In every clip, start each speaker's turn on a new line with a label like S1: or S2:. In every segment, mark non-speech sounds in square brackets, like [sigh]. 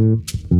S1: Mm-hmm.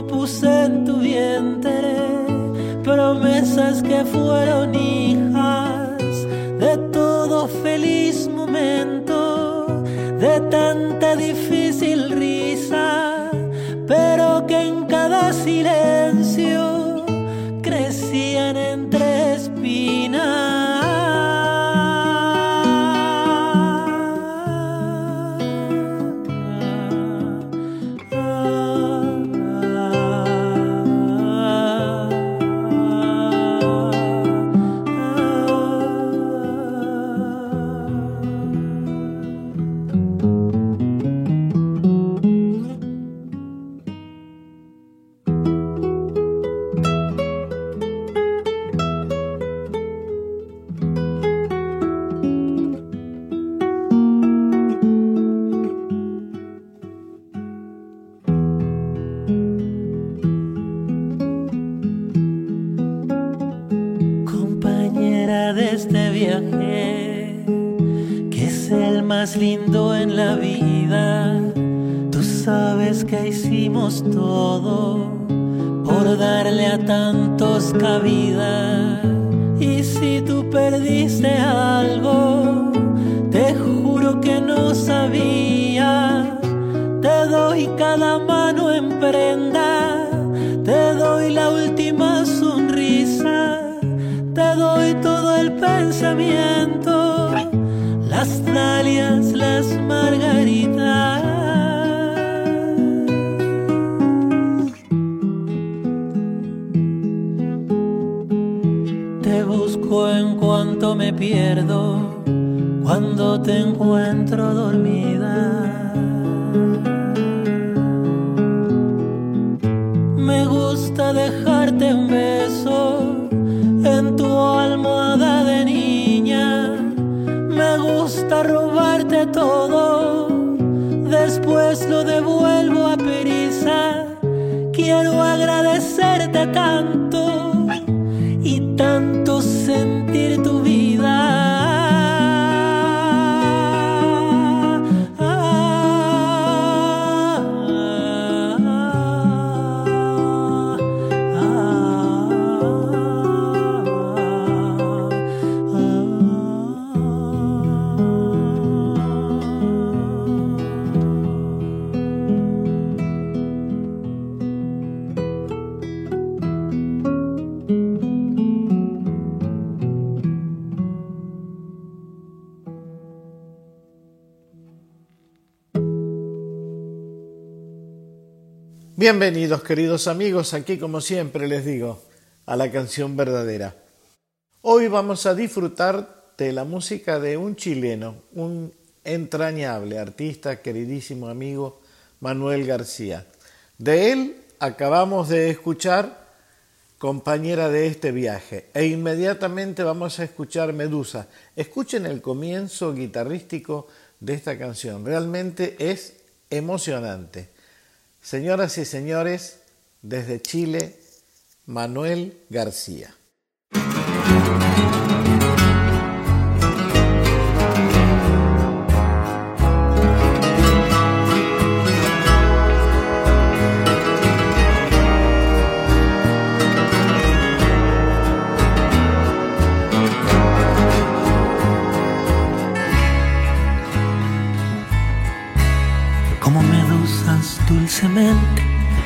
S1: promesas que fueron hijas de todo feliz momento, de tanta difícil risa, pero que en cada silencio darle a tantos cabida. Y si tú perdiste algo, te juro que no sabía. Te doy cada mano en prenda, te doy la última sonrisa te doy todo el pensamiento, pierdo, cuando te encuentro dormida. Me gusta dejarte un beso en tu almohada de niña. Me gusta robarte todo, después lo devuelvo a perisa. Quiero agradecerte tanto
S2: Bienvenidos queridos amigos, aquí como siempre les digo, a la canción verdadera. Hoy vamos a disfrutar de la música de un chileno, un entrañable artista, queridísimo amigo Manuel García. De él acabamos de escuchar compañera de este viaje e inmediatamente vamos a escuchar Medusa. Escuchen el comienzo guitarrístico de esta canción, realmente es emocionante. Señoras y señores, desde Chile, Manuel García.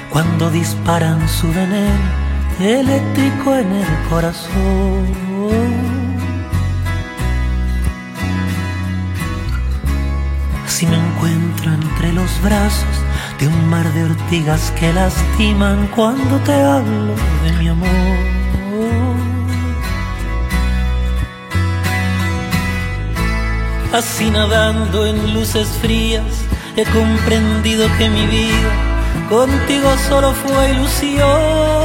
S1: Cuando disparan su veneno eléctrico en el corazón. Así me encuentro entre los brazos de un mar de ortigas que lastiman cuando te hablo de mi amor. Así nadando en luces frías he comprendido que mi vida contigo solo fue ilusión.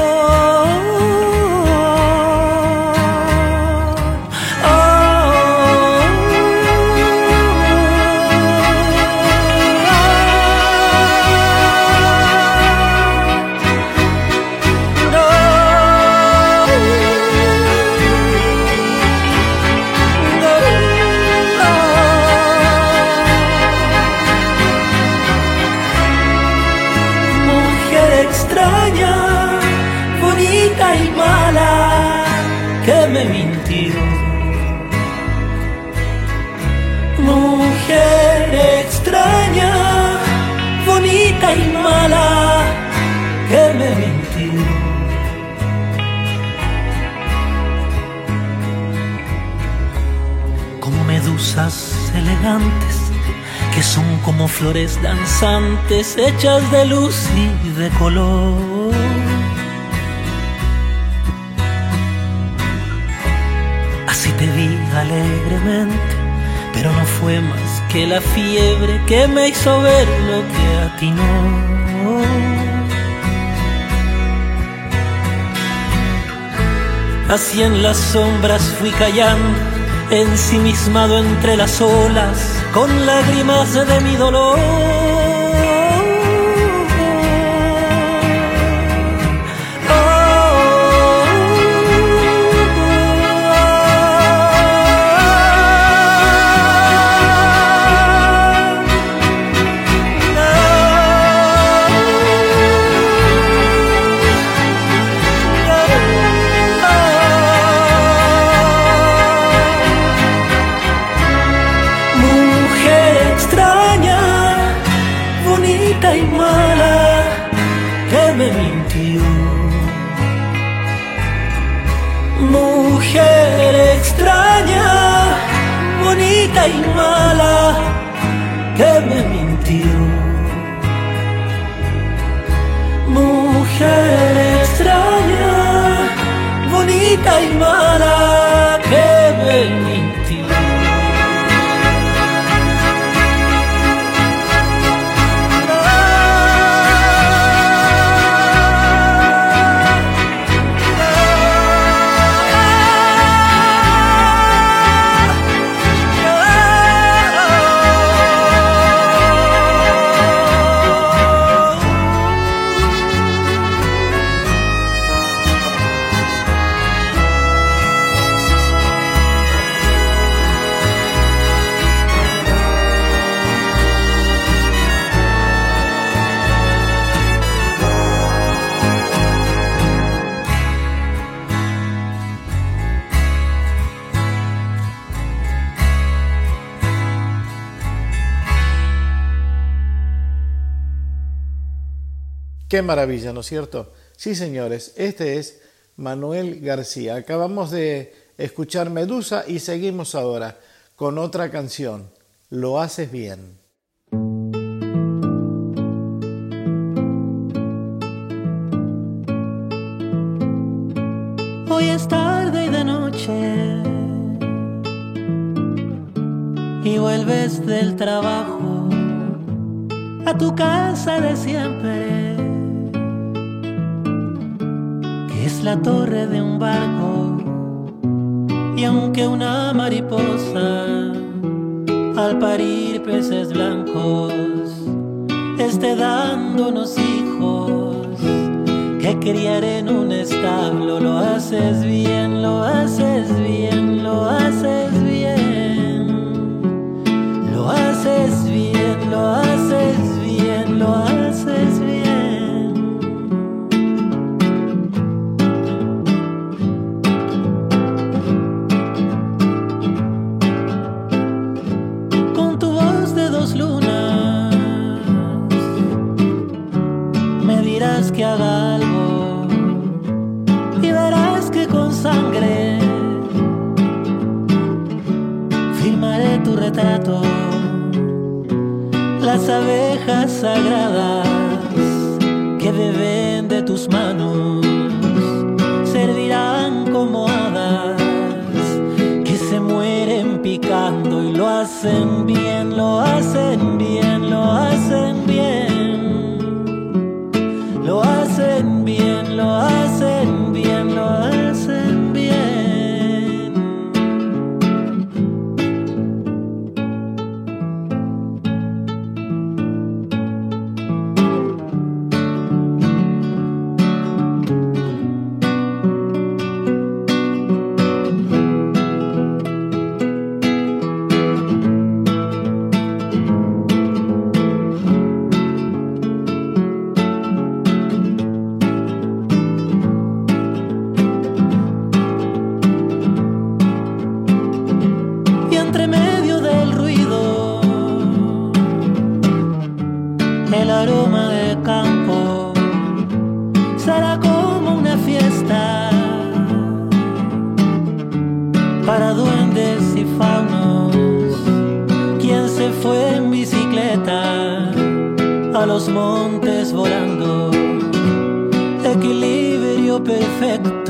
S1: Que son como flores danzantes hechas de luz y de color. Así te vi alegremente, pero no fue más que la fiebre que me hizo ver lo que a ti no. Así en las sombras fui callando ensimismado entre las olas, con lágrimas de mi dolor. mujer extraña, bonita y mala.
S2: Qué maravilla, ¿no es cierto? Sí, señores, este es Manuel García. Acabamos de escuchar Medusa y seguimos ahora con otra canción, Lo haces bien.
S1: Hoy es tarde y de noche y vuelves del trabajo a tu casa de siempre la torre de un barco. Y aunque una mariposa al parir peces blancos esté dándonos hijos que criar en un establo, lo haces bien, lo haces bien, lo haces bien, las abejas sagradas que beben de tus manos servirán como hadas que se mueren picando y lo hacen bien, lo hacen bien, lo hacen
S2: Qué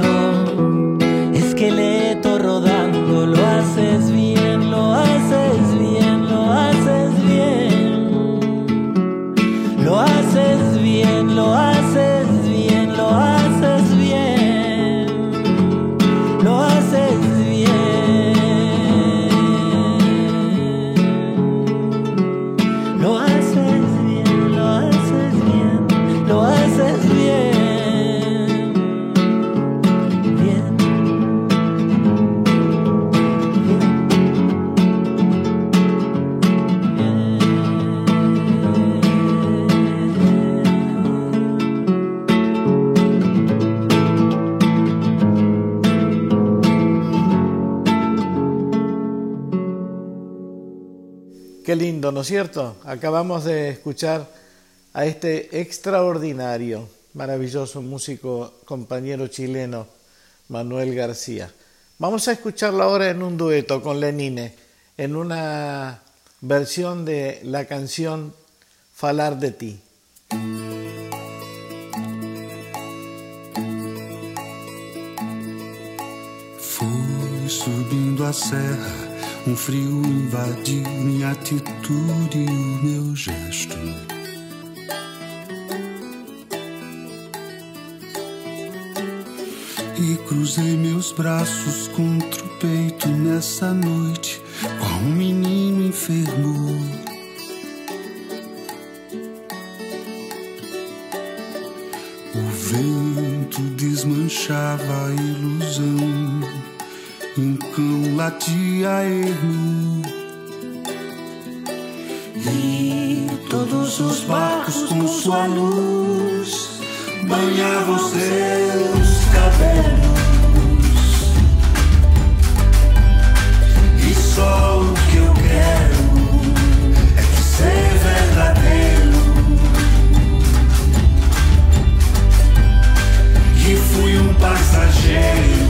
S2: lindo, ¿no es cierto? Acabamos de escuchar a este extraordinario, maravilloso músico, compañero chileno, Manuel García. Vamos a escucharlo ahora en un dueto con Lenine, en una versión de la canción Falar de ti.
S3: Fui subindo a serra Um frio invadiu minha atitude e o meu gesto. E cruzei meus braços contra o peito nessa noite, qual um menino enfermo. O vento desmanchava a ilusão um cão latia ermo. E todos os barcos com sua luz banhavam seus cabelos. E só o que eu quero é que ser verdadeiro. Que fui um passageiro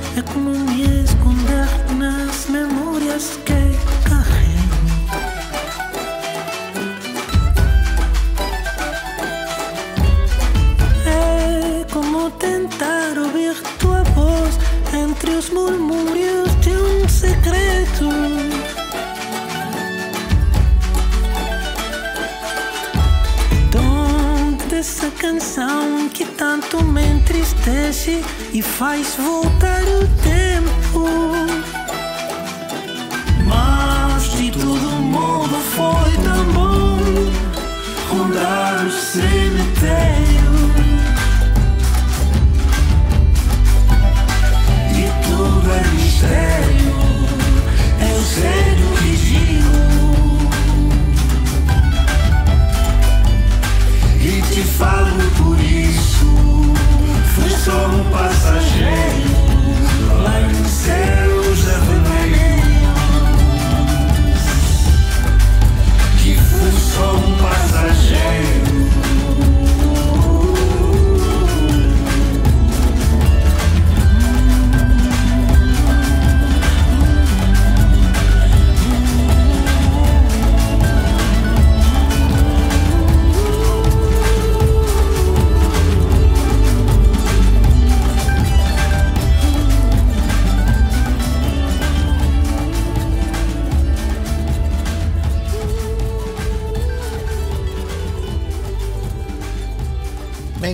S3: um passageiro.
S1: tanto me entristece e faz voltar o tempo. Mas de todo modo foi tão bom rondar o cemitério. E tudo é mistério, é o falo por isso, fui só um passageiro lá em céus vermelhos. Que fui só um passageiro.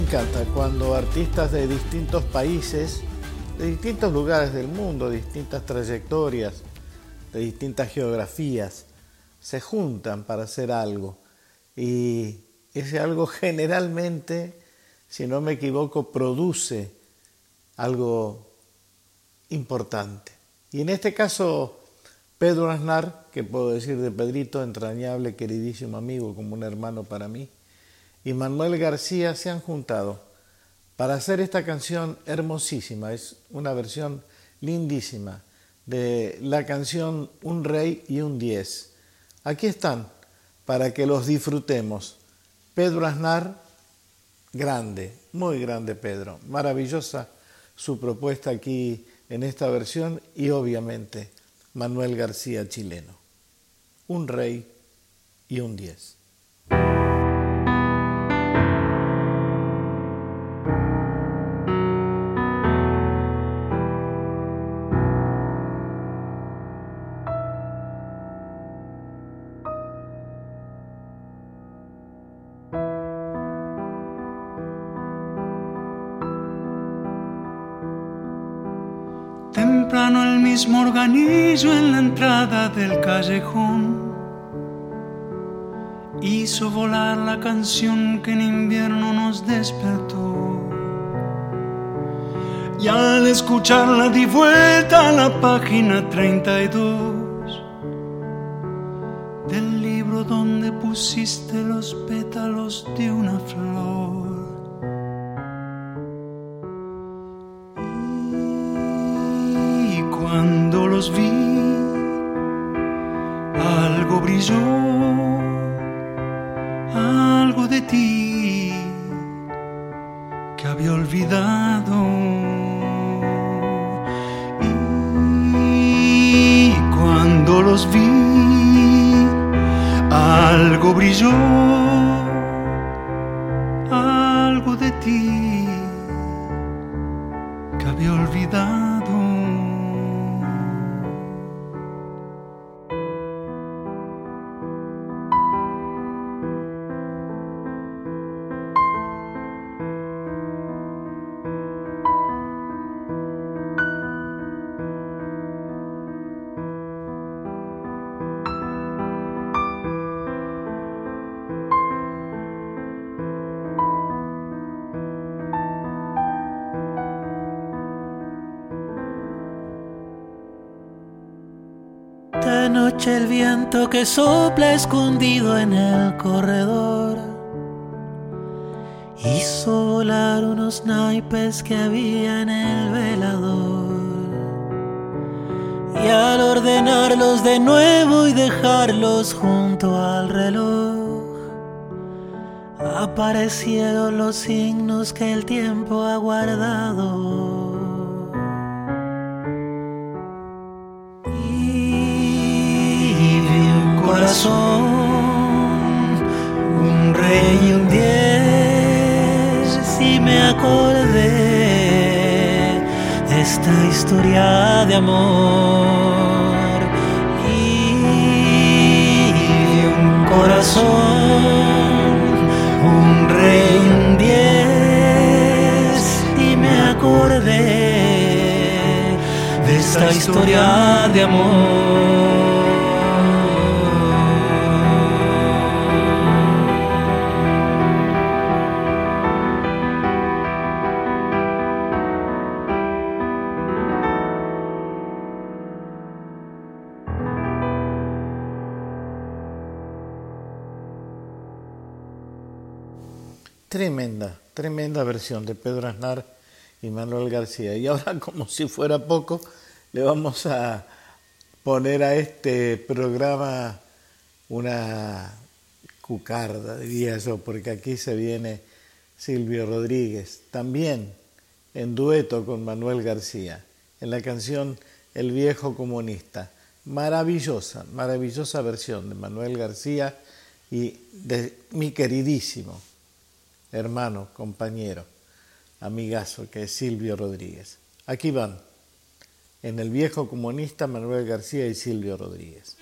S2: Encanta cuando artistas de distintos países, de distintos lugares del mundo, distintas trayectorias, de distintas geografías, se juntan para hacer algo. Y ese algo [laughs] generalmente, si no me equivoco, produce algo importante. Y en este caso, Pedro Aznar, que puedo decir de Pedrito, entrañable, queridísimo amigo, como un hermano para mí, y Manuel García se han juntado para hacer esta canción hermosísima. Es una versión lindísima de la canción Un Rey y un Diez. Aquí están para que los disfrutemos. Pedro Aznar, grande, muy grande Pedro. Maravillosa su propuesta aquí en esta versión y obviamente Manuel García chileno. Un rey y un diez.
S4: Mismo organillo en la entrada del callejón hizo volar la canción que en invierno nos despertó. Y al escucharla di vuelta a la página 32 que había
S1: el viento que sopla escondido en el corredor hizo volar unos naipes que había en el velador. Y al ordenarlos de nuevo y dejarlos junto al reloj, aparecieron los signos que el tiempo ha guardado. historia de amor y un corazón, un rey, y me acordé de
S5: esta historia de amor.
S2: Tremenda, tremenda versión de Pedro Aznar y Manuel García. Y ahora, [laughs] como si fuera poco, le vamos a poner a este programa una cucarda, diría yo, porque aquí se viene Silvio Rodríguez, también en dueto con Manuel García, en la canción El viejo comunista. Maravillosa, maravillosa versión de Manuel García y de mi queridísimo hermano, compañero, amigazo, que es Silvio Rodríguez. Aquí van, en el viejo comunista Manuel García y Silvio Rodríguez.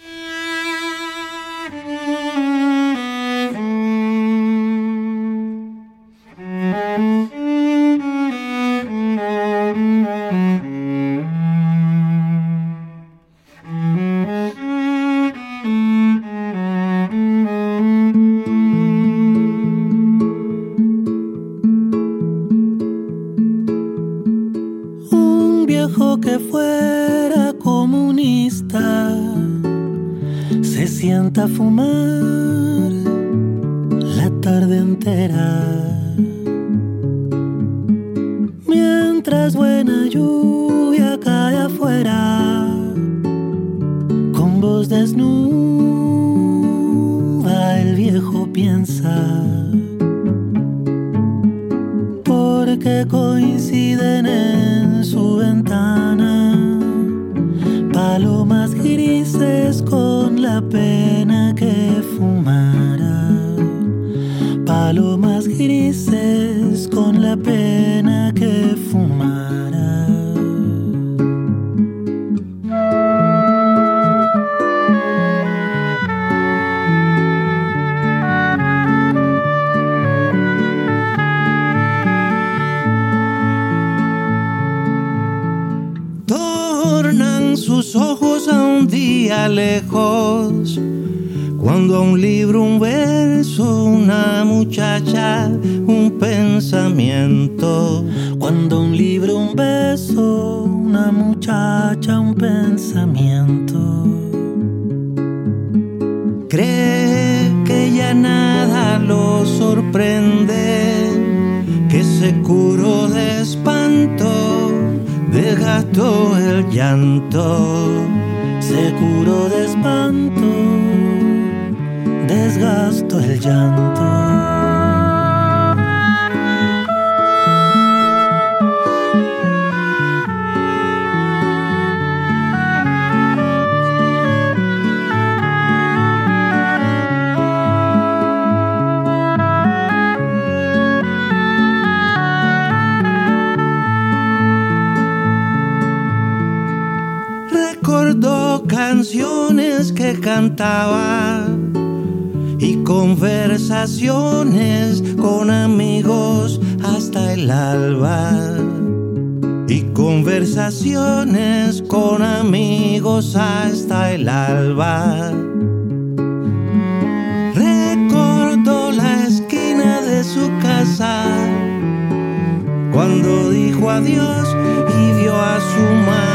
S5: la
S1: pena que fumara. Palomas grises con la pena que fumara.
S5: lejos. Cuando a un libro, un verso, una muchacha, un pensamiento.
S1: Cuando a un libro, un beso, una muchacha, un pensamiento.
S5: Cree que ya nada lo sorprende, que se curó
S2: de espanto, desgastó el llanto se curó de espanto, desgastó el llanto. que
S5: cantaba y conversaciones con amigos hasta el alba. Y conversaciones con amigos hasta el alba. Recuerdo la esquina de su casa cuando dijo adiós y vio a su madre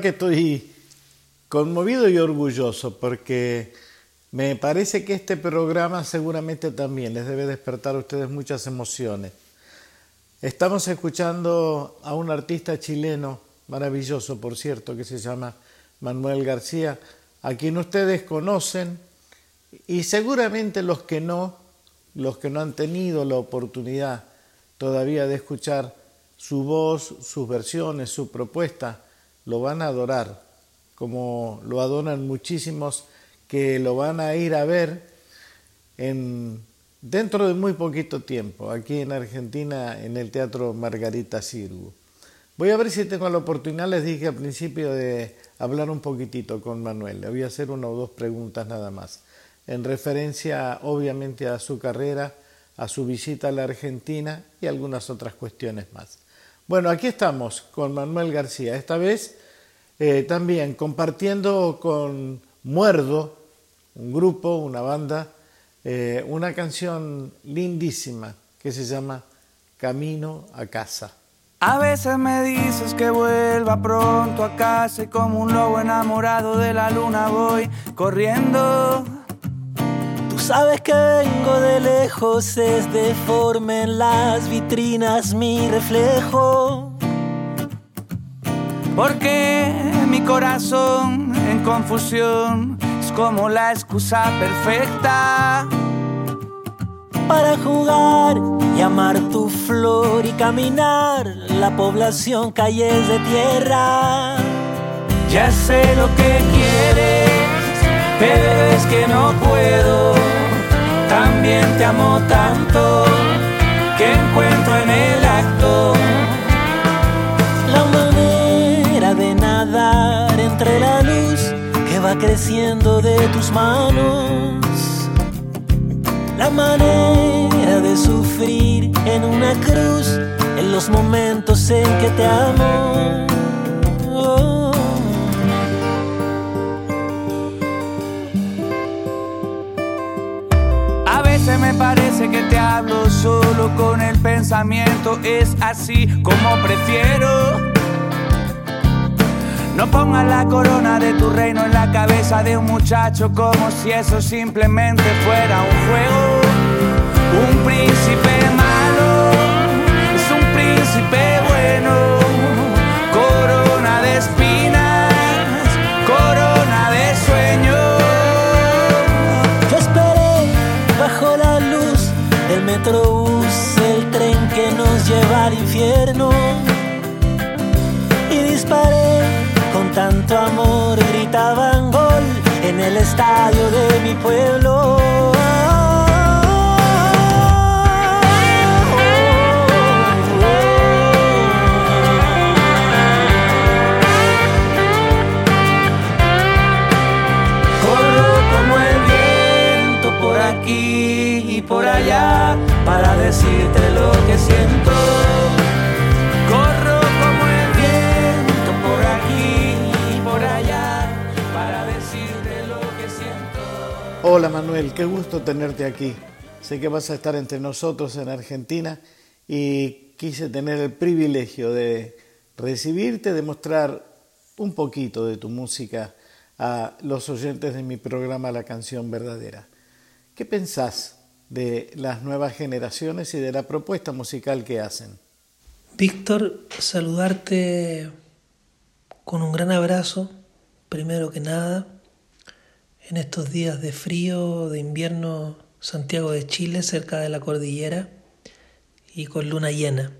S2: que estoy conmovido y orgulloso porque me parece que este programa seguramente también les debe despertar a ustedes muchas emociones. Estamos escuchando a un artista chileno maravilloso, por cierto, que se llama Manuel García, a quien ustedes conocen y seguramente los que no, los que no han tenido la oportunidad todavía de escuchar su voz, sus versiones, su propuesta, lo van a adorar, como lo adoran muchísimos que lo van a ir a ver en, dentro de muy poquito tiempo, aquí en Argentina, en el Teatro Margarita Sirgu. Voy a ver si tengo la oportunidad, les dije al principio, de hablar un poquitito con Manuel. Le voy a hacer una o dos preguntas nada más, en referencia obviamente a su carrera, a su visita a la Argentina y algunas otras cuestiones más. Bueno, aquí estamos con Manuel García, esta vez eh, también compartiendo con Muerdo, un grupo, una banda, eh, una canción lindísima que se llama Camino a casa.
S6: A veces me dices que vuelva pronto a casa y como un lobo enamorado de la luna voy corriendo.
S1: Sabes que vengo de lejos, es deforme en las vitrinas mi reflejo.
S6: Porque mi corazón en confusión es como la excusa perfecta
S1: para jugar y amar tu flor y caminar la población calles de tierra.
S6: Ya sé lo que quieres, pero es que no puedo. También te amo tanto que encuentro en el acto
S1: la manera de nadar entre la luz que va creciendo de tus manos la manera de sufrir en una cruz en los momentos en que te amo.
S6: Me parece que te hablo solo con el pensamiento, es así como prefiero. No pongas la corona de tu reino en la cabeza de un muchacho como si eso simplemente fuera un juego. Un príncipe malo es un príncipe bueno.
S1: El tren que nos lleva al infierno. Y disparé con tanto amor gritaban gol en el estadio de mi pueblo.
S2: Hola Manuel, qué gusto tenerte aquí. Sé que vas a estar entre nosotros en Argentina y quise tener el privilegio de recibirte, de mostrar un poquito de tu música a los oyentes de mi programa La canción verdadera. ¿Qué pensás de las nuevas generaciones y de la propuesta musical que hacen?
S7: Víctor, saludarte con un gran abrazo, primero que nada, en estos días de frío, de invierno, Santiago de Chile, cerca de la cordillera y con luna llena,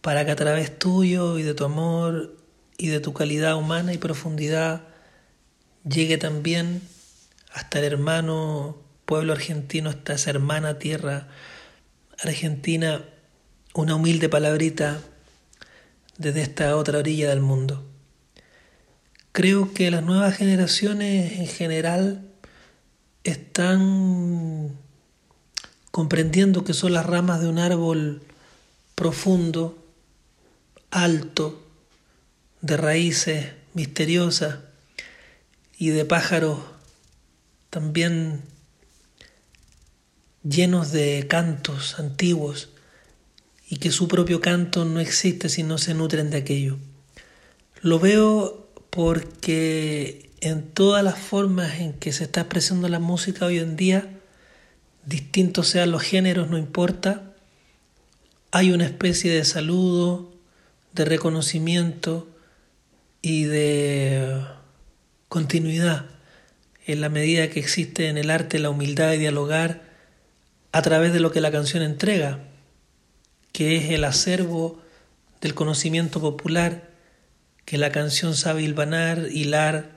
S7: para que a través tuyo y de tu amor y de tu calidad humana y profundidad llegue también hasta el hermano pueblo argentino, hasta esa hermana tierra argentina, una humilde palabrita desde esta otra orilla del mundo. Creo que las nuevas generaciones en general están comprendiendo que son las ramas de un árbol profundo, alto, de raíces misteriosas y de pájaros también llenos de cantos antiguos y que su propio canto no existe si no se nutren de aquello.
S1: Lo veo porque en todas las formas en que se está expresando la música hoy en día, distintos sean los géneros, no importa, hay una especie de saludo, de reconocimiento y de continuidad en la medida que existe en el arte la humildad de dialogar a través de lo que la canción entrega, que es el acervo del conocimiento popular que la canción sabe hilvanar, hilar,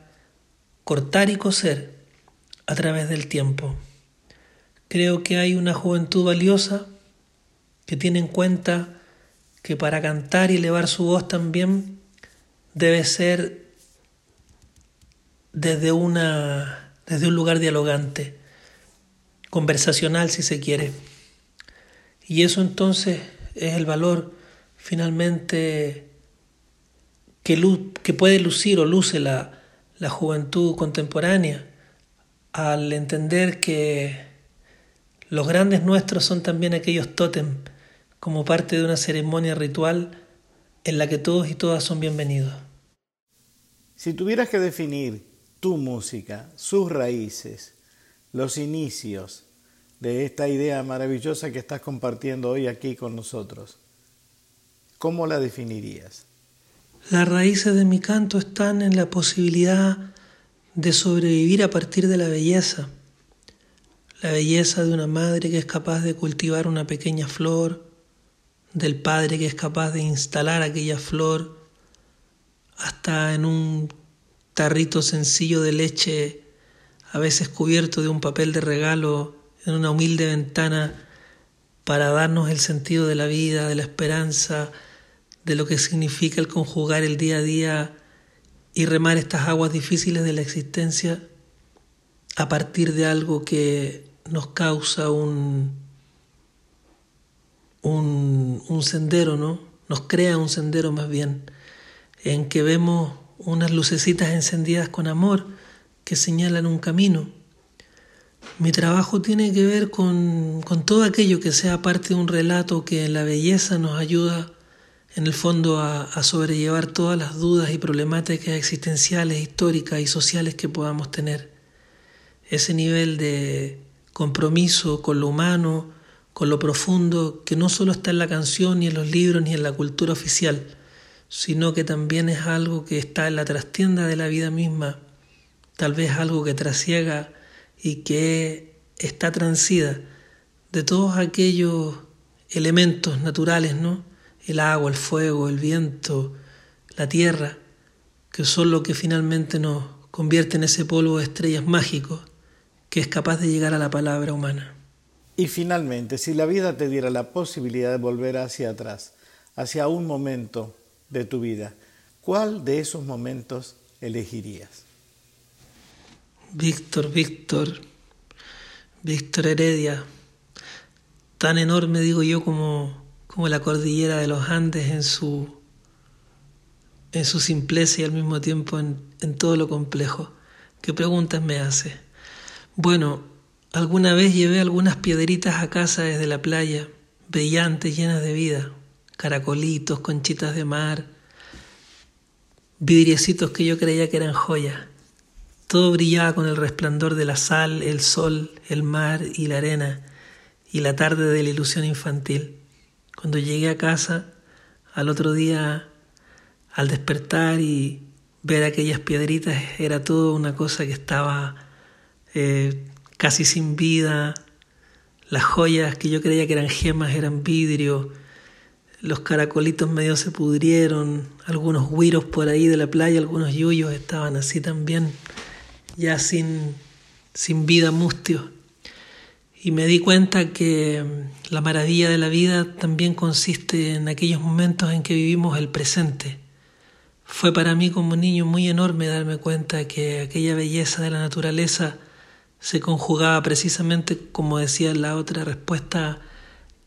S1: cortar y coser a través del tiempo. Creo que hay una juventud valiosa que tiene en cuenta que para cantar y elevar su voz también debe ser desde, una, desde un lugar dialogante, conversacional si se quiere. Y eso entonces es el valor finalmente que, puede lucir o luce la, la juventud contemporánea al entender que los grandes nuestros son también aquellos tótem, como parte de una ceremonia ritual en la que todos y todas son bienvenidos.
S2: Si tuvieras que definir tu música, sus raíces, los inicios de esta idea maravillosa que estás compartiendo hoy aquí con nosotros, ¿cómo la definirías?
S1: Las raíces de mi canto están en la posibilidad de sobrevivir a partir de la belleza, la belleza de una madre que es capaz de cultivar una pequeña flor, del padre que es capaz de instalar aquella flor hasta en un tarrito sencillo de leche, a veces cubierto de un papel de regalo en una humilde ventana para darnos el sentido de la vida, de la esperanza, de lo que significa el conjugar el día a día y remar estas aguas difíciles de la existencia a partir de algo que nos causa un, un, sendero, ¿no? Nos crea un sendero más bien, en que vemos unas lucecitas encendidas con amor que señalan un camino. Mi trabajo tiene que ver con, todo aquello que sea parte de un relato que la belleza nos ayuda en el fondo a, a, sobrellevar todas las dudas y problemáticas existenciales, históricas y sociales que podamos tener. Ese nivel de compromiso con lo humano, con lo profundo, que no solo está en la canción, ni en los libros, ni en la cultura oficial, sino que también es algo que está en la trastienda de la vida misma, tal vez algo que trasiega y que está transida de todos aquellos elementos naturales, ¿no? El agua, el fuego, el viento, la tierra, que son lo que finalmente nos convierte en ese polvo de estrellas mágicos que es capaz de llegar a la palabra humana.
S2: Y finalmente, si la vida te diera la posibilidad de volver hacia atrás, hacia un momento de tu vida, ¿cuál de esos momentos elegirías?
S1: Víctor, Víctor, Víctor Heredia, tan enorme digo yo como, como la cordillera de los Andes en su, en su simpleza y al mismo tiempo en, en todo lo complejo. ¿Qué preguntas me hace? Bueno, alguna vez llevé algunas piedritas a casa desde la playa, brillantes, llenas de vida, caracolitos, conchitas de mar, vidriecitos que yo creía que eran joyas. Todo brillaba con el resplandor de la sal, el sol, el mar y la arena, y la tarde de la ilusión infantil. Cuando llegué a casa, al otro día, al despertar y ver aquellas piedritas, era todo una cosa que estaba eh, casi sin vida. Las joyas que yo creía que eran gemas eran vidrio los caracolitos medio se pudrieron, algunos guiros por ahí de la playa, algunos yuyos estaban así también, ya sin, sin vida mustio. Y me di cuenta que la maravilla de la vida también consiste en aquellos momentos en que vivimos el presente. Fue para mí como niño muy enorme darme cuenta que aquella belleza de la naturaleza se conjugaba precisamente, como decía la otra respuesta,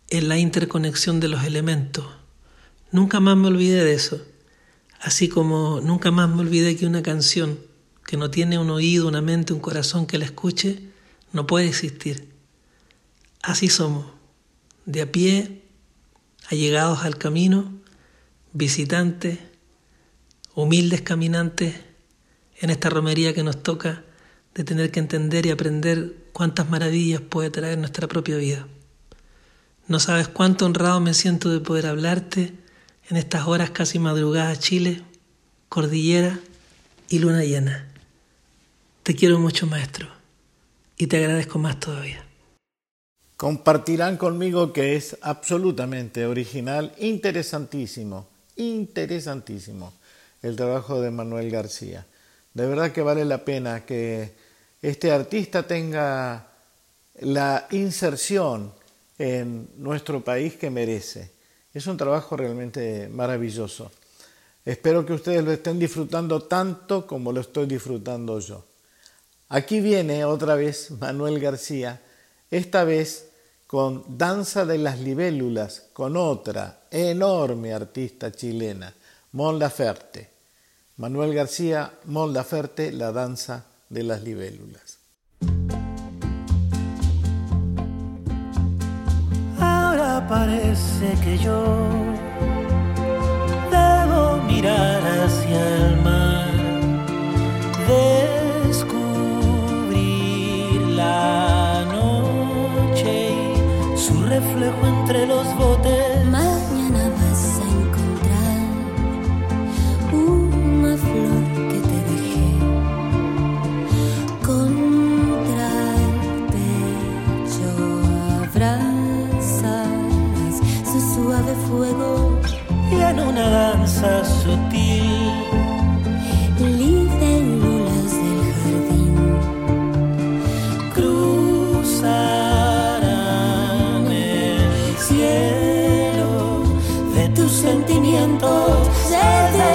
S1: en la interconexión de los elementos. Nunca más me olvidé de eso, así como nunca más me olvidé que una canción que no tiene un oído, una mente, un corazón que la escuche, no puede existir. Así somos, de a pie, allegados al camino, visitantes,
S7: humildes caminantes en esta romería que nos toca de tener que entender y aprender cuántas maravillas puede traer nuestra propia vida. No sabes cuánto honrado me siento de poder hablarte en estas horas casi madrugadas Chile, cordillera y luna llena. Te quiero mucho, maestro, y te agradezco más todavía.
S2: Compartirán conmigo que es absolutamente original, interesantísimo, interesantísimo el trabajo de Manuel García. De verdad que vale la pena que este artista tenga la inserción en nuestro país que merece. Es un trabajo realmente maravilloso. Espero que ustedes lo estén disfrutando tanto como lo estoy disfrutando yo. Aquí viene otra vez Manuel García, esta vez con Danza de las Libélulas, con otra enorme artista chilena, Mon Laferte. Manuel García, Mon Laferte, La Danza de las Libélulas.
S1: Ahora parece que yo debo mirar hacia el mar, reflejo entre los botes.
S8: Mañana vas a encontrar una flor que te dejé contra el pecho. Abrazas su suave fuego,
S1: y en una danza sutil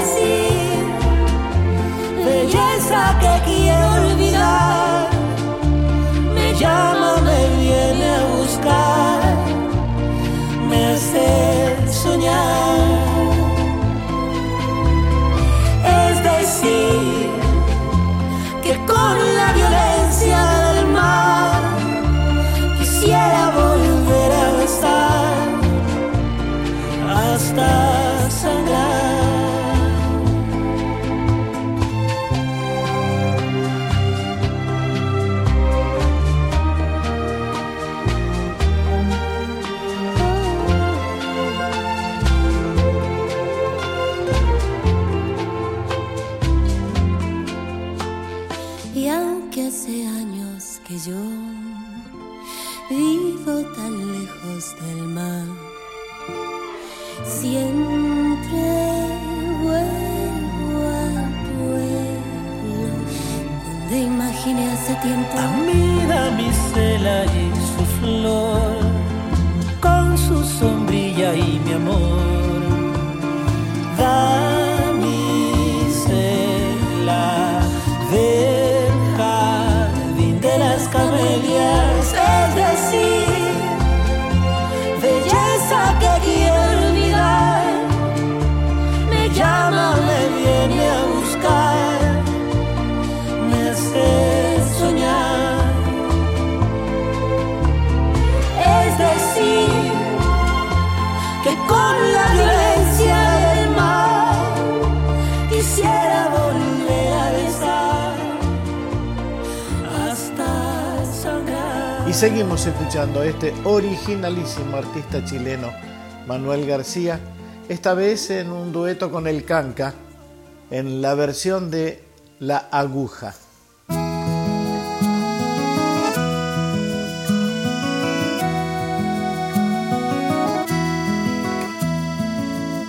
S1: es
S2: seguimos escuchando a este originalísimo artista chileno, Manuel García, esta vez en un dueto con el Canca, en la versión de La Aguja.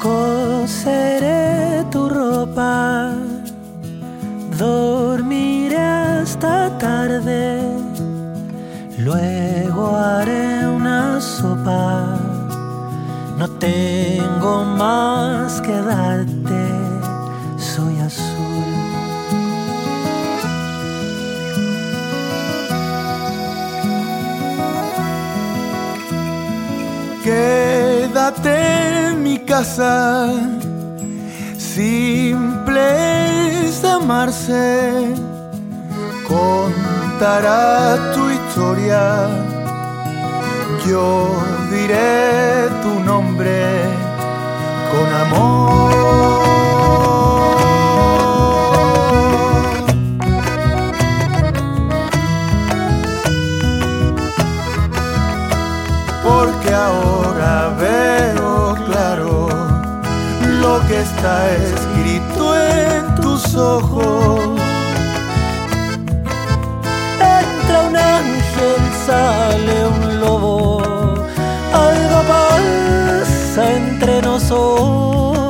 S1: Coseré tu ropa, dormiré hasta tarde, luego haré una sopa. No tengo más que darte, soy azul.
S9: Quédate en mi casa, simple es amarse, contará tu yo diré tu nombre con amor. Porque ahora veo claro lo que está escrito en tus ojos
S1: sale un lobo, algo pasa entre nosotros.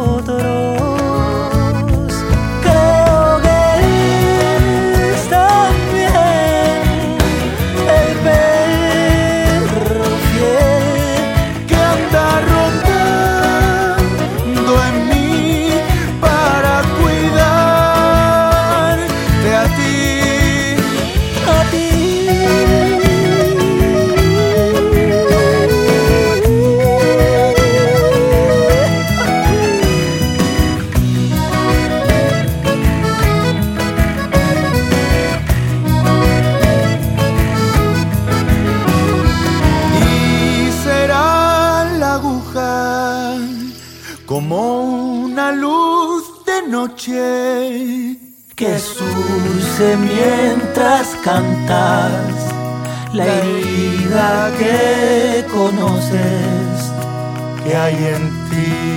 S6: Que
S9: hay en ti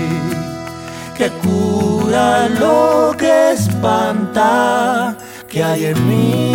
S6: que cura lo que espanta que hay en mí.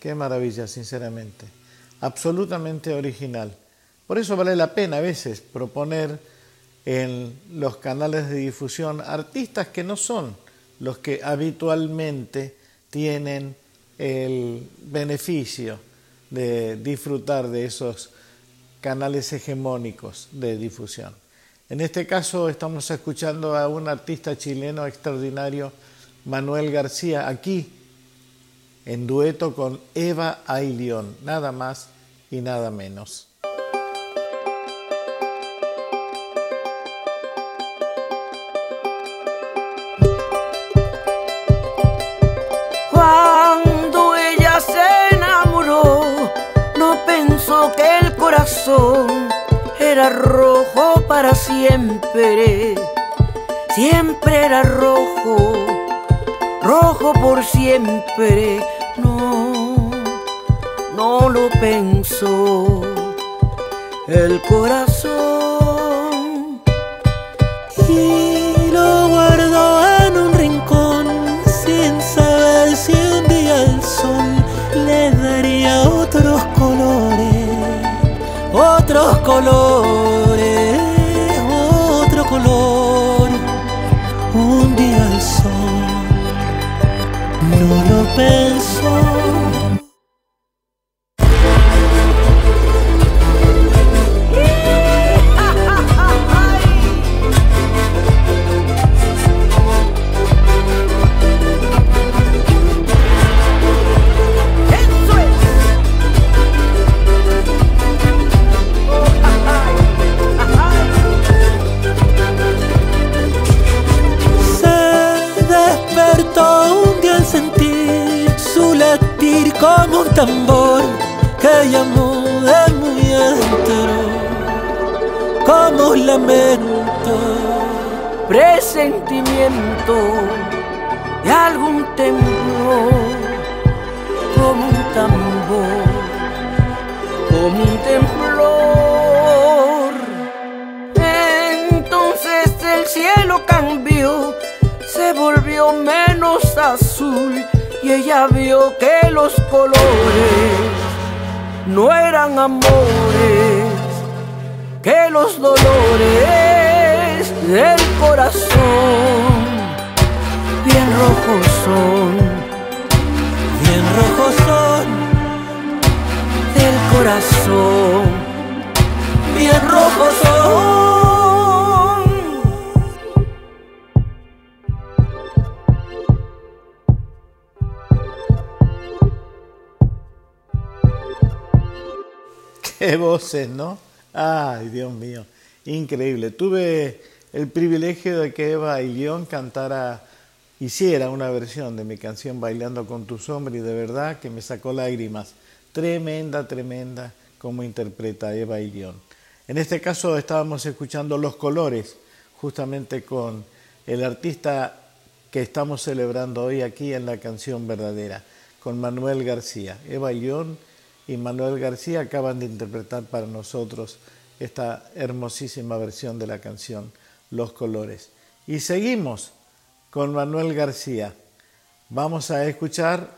S2: Qué maravilla, sinceramente. Absolutamente original. Por eso vale la pena a veces proponer en los canales de difusión artistas que no son los que habitualmente tienen el beneficio de disfrutar de esos canales hegemónicos de difusión. En este caso estamos escuchando a un artista chileno extraordinario, Manuel García, aquí en dueto con Eva Ailión, nada más y nada menos.
S5: Cuando ella se enamoró, no pensó que corazón era rojo para siempre, siempre era rojo, rojo por siempre, no, no lo pensó el corazón.
S1: Y lo guardó en un rincón sin saber si un día el sol le daría otros colores otros colores, ¿no?
S2: Ay, Dios mío, increíble. Tuve el privilegio de que Eva y León cantara, hiciera una versión de mi canción Bailando con tu sombra y de verdad que me sacó lágrimas. Tremenda, tremenda como interpreta Eva y León. En este caso estábamos escuchando Los Colores, justamente con el artista que estamos celebrando hoy aquí en la canción verdadera, con Manuel García. Eva y León y Manuel García acaban de interpretar para nosotros esta hermosísima versión de la canción Los Colores. Y seguimos con Manuel García. Vamos a escuchar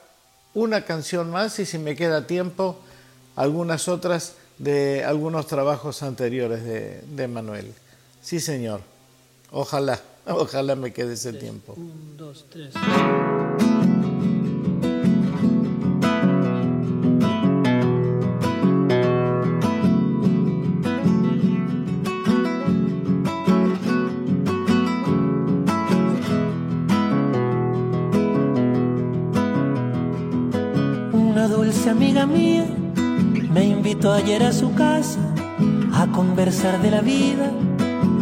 S2: una canción más y si me queda tiempo, algunas otras de algunos trabajos anteriores de, de Manuel. Sí, señor. Ojalá, [laughs] ojalá me quede ese tiempo.
S7: Un, dos, tres.
S1: De la vida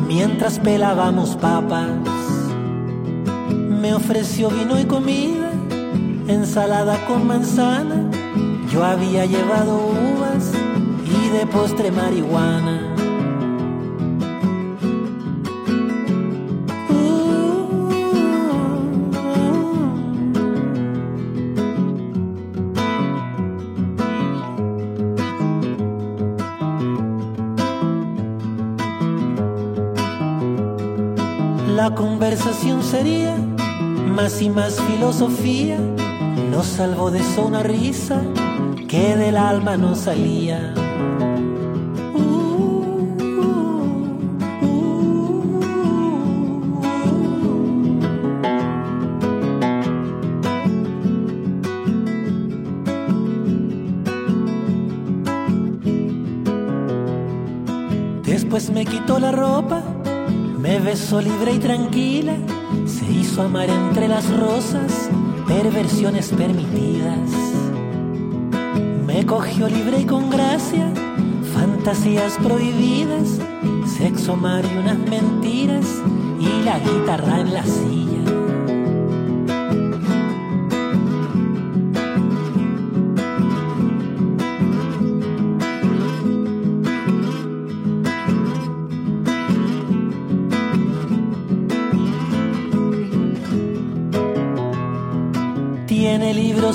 S1: mientras pelábamos papas. Me ofreció vino y comida, ensalada con manzana. Yo había llevado uvas y de postre marihuana. Conversación sería más y más filosofía. Nos salvó de eso una risa que del alma no salía. Después me quitó la ropa, me besó libre y tranquila, se hizo amar entre las rosas, perversiones permitidas. Me cogió libre y con gracia, fantasías prohibidas, sexo, mar y unas mentiras, y la guitarra en la silla.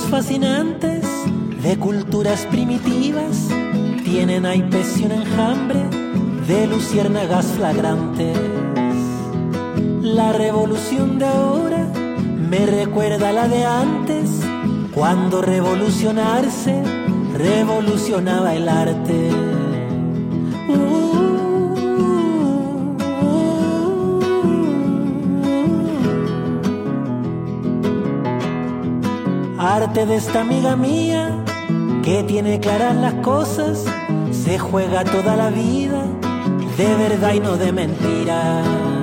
S1: Fascinantes de culturas primitivas, tienen naipes y un enjambre de luciérnagas flagrantes. La revolución de ahora me recuerda a la de antes, cuando revolucionarse revolucionaba el arte. Arte de esta amiga mía que tiene claras las cosas, se juega toda la vida de verdad y no de mentira.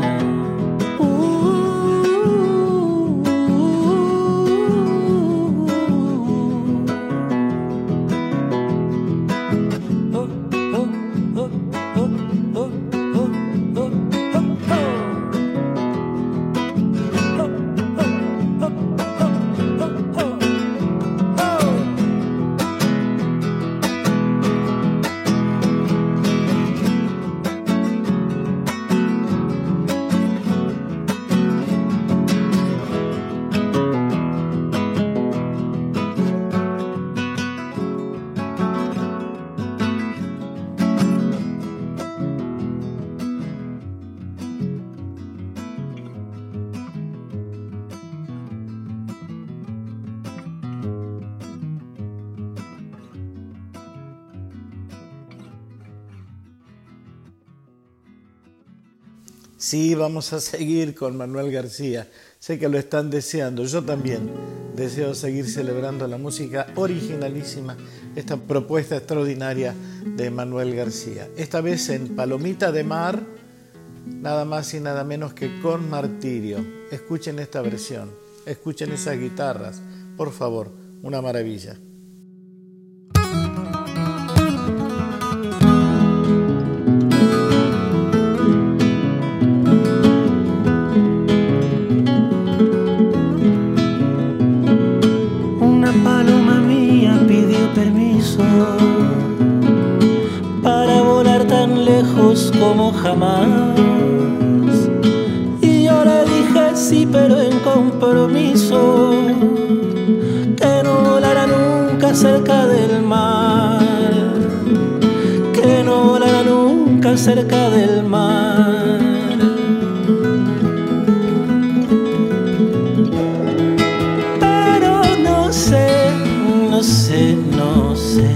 S2: Sí, vamos a seguir con Manuel García. Sé que lo están deseando. Yo también deseo seguir celebrando la música originalísima, esta propuesta extraordinaria de Manuel García. Esta vez en Palomita de Mar, nada más y nada menos que con Martirio. Escuchen esta versión, escuchen esas guitarras, por favor, una maravilla.
S1: Como jamás. Y yo le dije sí, pero en compromiso, que no volara nunca cerca del mar, que no volara nunca cerca del mar. Pero no sé, no sé.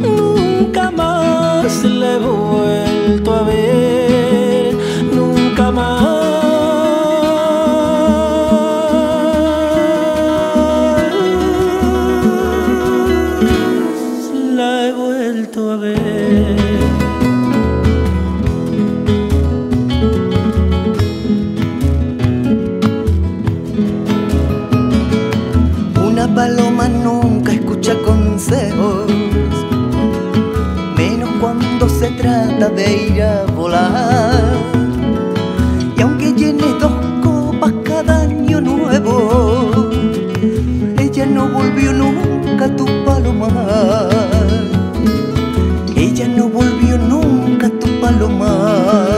S1: Nunca más he vuelto Nunca más
S10: de ir a volar. Y aunque llene dos copas cada año nuevo, ella no volvió nunca tu palomar. Ella no volvió nunca tu palomar.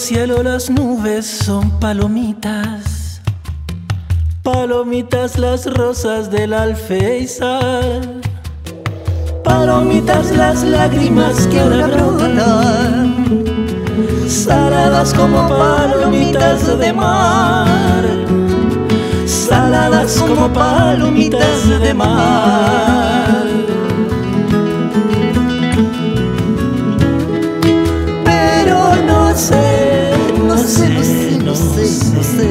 S1: cielo las nubes son palomitas, palomitas las rosas del alféizar, palomitas las lágrimas que ahora brotan, saladas como palomitas de mar, saladas como palomitas de mar. Pero no sé. não sei, não sei.